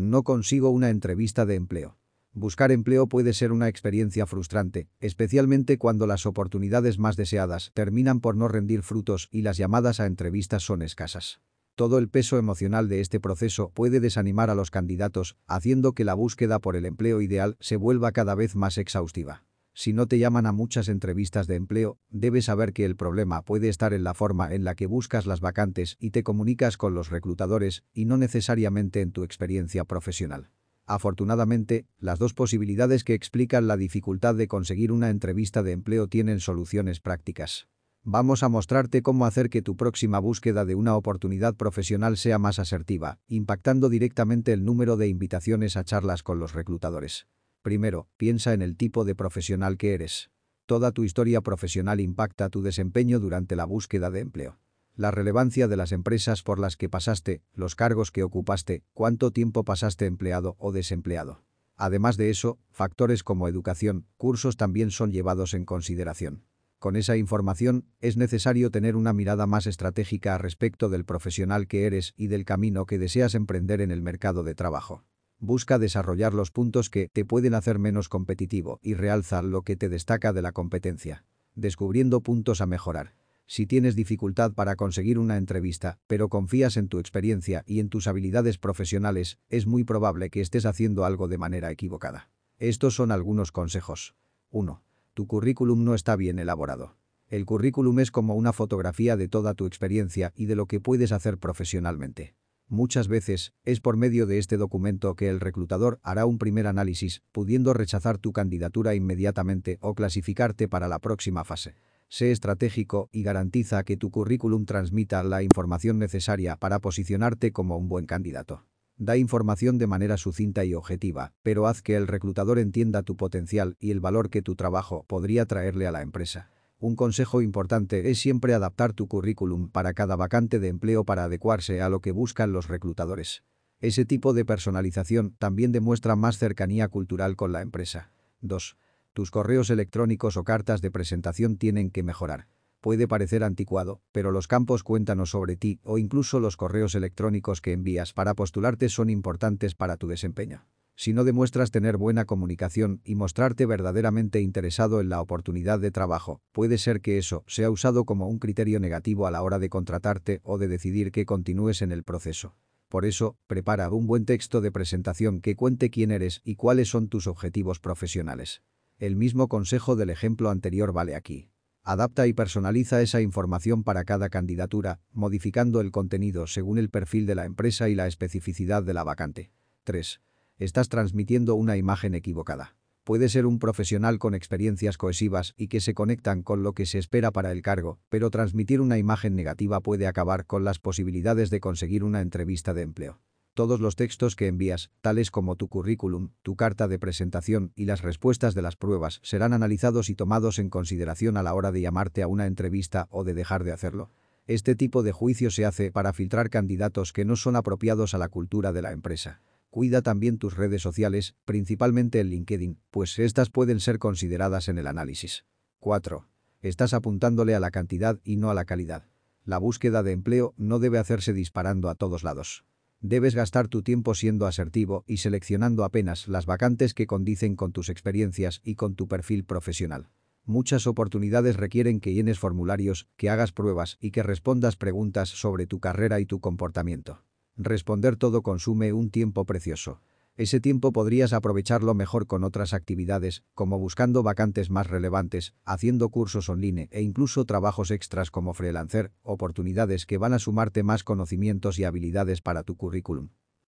No consigo una entrevista de empleo. Buscar empleo puede ser una experiencia frustrante, especialmente cuando las oportunidades más deseadas terminan por no rendir frutos y las llamadas a entrevistas son escasas. Todo el peso emocional de este proceso puede desanimar a los candidatos, haciendo que la búsqueda por el empleo ideal se vuelva cada vez más exhaustiva. Si no te llaman a muchas entrevistas de empleo, debes saber que el problema puede estar en la forma en la que buscas las vacantes y te comunicas con los reclutadores y no necesariamente en tu experiencia profesional. Afortunadamente, las dos posibilidades que explican la dificultad de conseguir una entrevista de empleo tienen soluciones prácticas. Vamos a mostrarte cómo hacer que tu próxima búsqueda de una oportunidad profesional sea más asertiva, impactando directamente el número de invitaciones a charlas con los reclutadores. Primero, piensa en el tipo de profesional que eres. Toda tu historia profesional impacta tu desempeño durante la búsqueda de empleo la relevancia de las empresas por las que pasaste, los cargos que ocupaste, cuánto tiempo pasaste empleado o desempleado. Además de eso, factores como educación, cursos también son llevados en consideración. Con esa información, es necesario tener una mirada más estratégica respecto del profesional que eres y del camino que deseas emprender en el mercado de trabajo. Busca desarrollar los puntos que te pueden hacer menos competitivo y realza lo que te destaca de la competencia. Descubriendo puntos a mejorar. Si tienes dificultad para conseguir una entrevista, pero confías en tu experiencia y en tus habilidades profesionales, es muy probable que estés haciendo algo de manera equivocada. Estos son algunos consejos. 1. Tu currículum no está bien elaborado. El currículum es como una fotografía de toda tu experiencia y de lo que puedes hacer profesionalmente. Muchas veces, es por medio de este documento que el reclutador hará un primer análisis, pudiendo rechazar tu candidatura inmediatamente o clasificarte para la próxima fase. Sé estratégico y garantiza que tu currículum transmita la información necesaria para posicionarte como un buen candidato. Da información de manera sucinta y objetiva, pero haz que el reclutador entienda tu potencial y el valor que tu trabajo podría traerle a la empresa. Un consejo importante es siempre adaptar tu currículum para cada vacante de empleo para adecuarse a lo que buscan los reclutadores. Ese tipo de personalización también demuestra más cercanía cultural con la empresa. 2. Tus correos electrónicos o cartas de presentación tienen que mejorar. Puede parecer anticuado, pero los campos cuéntanos sobre ti o incluso los correos electrónicos que envías para postularte son importantes para tu desempeño. Si no demuestras tener buena comunicación y mostrarte verdaderamente interesado en la oportunidad de trabajo, puede ser que eso sea usado como un criterio negativo a la hora de contratarte o de decidir que continúes en el proceso. Por eso, prepara un buen texto de presentación que cuente quién eres y cuáles son tus objetivos profesionales. El mismo consejo del ejemplo anterior vale aquí. Adapta y personaliza esa información para cada candidatura, modificando el contenido según el perfil de la empresa y la especificidad de la vacante. 3. Estás transmitiendo una imagen equivocada. Puede ser un profesional con experiencias cohesivas y que se conectan con lo que se espera para el cargo, pero transmitir una imagen negativa puede acabar con las posibilidades de conseguir una entrevista de empleo. Todos los textos que envías, tales como tu currículum, tu carta de presentación y las respuestas de las pruebas, serán analizados y tomados en consideración a la hora de llamarte a una entrevista o de dejar de hacerlo. Este tipo de juicio se hace para filtrar candidatos que no son apropiados a la cultura de la empresa. Cuida también tus redes sociales, principalmente el LinkedIn, pues estas pueden ser consideradas en el análisis. 4. Estás apuntándole a la cantidad y no a la calidad. La búsqueda de empleo no debe hacerse disparando a todos lados. Debes gastar tu tiempo siendo asertivo y seleccionando apenas las vacantes que condicen con tus experiencias y con tu perfil profesional. Muchas oportunidades requieren que llenes formularios, que hagas pruebas y que respondas preguntas sobre tu carrera y tu comportamiento. Responder todo consume un tiempo precioso. Ese tiempo podrías aprovecharlo mejor con otras actividades, como buscando vacantes más relevantes, haciendo cursos online e incluso trabajos extras como freelancer, oportunidades que van a sumarte más conocimientos y habilidades para tu currículum.